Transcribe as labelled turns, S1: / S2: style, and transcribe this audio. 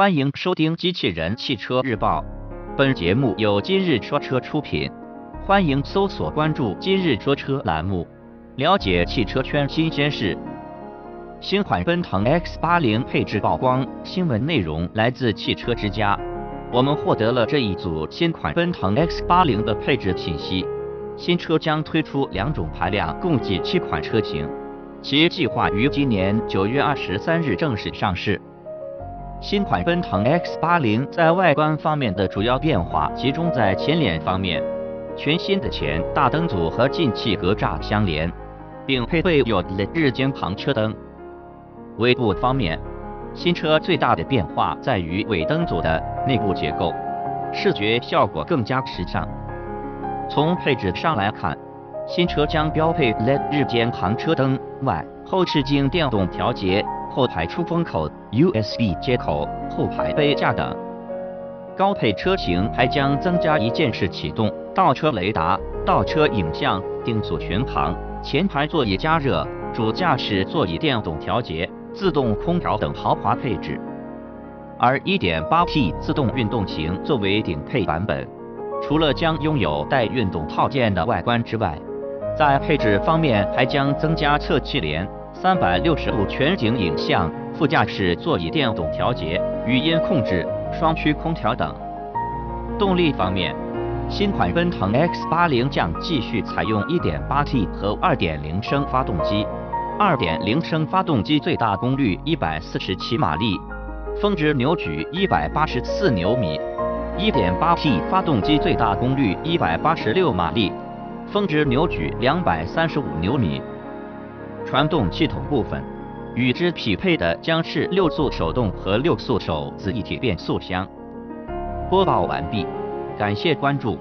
S1: 欢迎收听《机器人汽车日报》，本节目由今日说车出品。欢迎搜索关注“今日说车”栏目，了解汽车圈新鲜事。新款奔腾 X80 配置曝光，新闻内容来自汽车之家。我们获得了这一组新款奔腾 X80 的配置信息。新车将推出两种排量，共计七款车型，其计划于今年九月二十三日正式上市。新款奔腾 X80 在外观方面的主要变化集中在前脸方面，全新的前大灯组和进气格栅相连，并配备有 LED 日间行车灯。尾部方面，新车最大的变化在于尾灯组的内部结构，视觉效果更加时尚。从配置上来看，新车将标配 LED 日间行车灯外，后视镜电动调节。后排出风口、USB 接口、后排杯架等。高配车型还将增加一键式启动、倒车雷达、倒车影像、定速巡航、前排座椅加热、主驾驶座椅电动调节、自动空调等豪华配置。而 1.8T 自动运动型作为顶配版本，除了将拥有带运动套件的外观之外，在配置方面还将增加侧气帘。三百六十度全景影像、副驾驶座椅电动调节、语音控制、双区空调等。动力方面，新款奔腾 X80 将继续采用 1.8T 和2.0升发动机。2.0升发动机最大功率147马力，峰值扭矩184牛米；1.8T 发动机最大功率186马力，峰值扭矩235牛米。传动系统部分，与之匹配的将是六速手动和六速手自一体变速箱。播报完毕，感谢关注。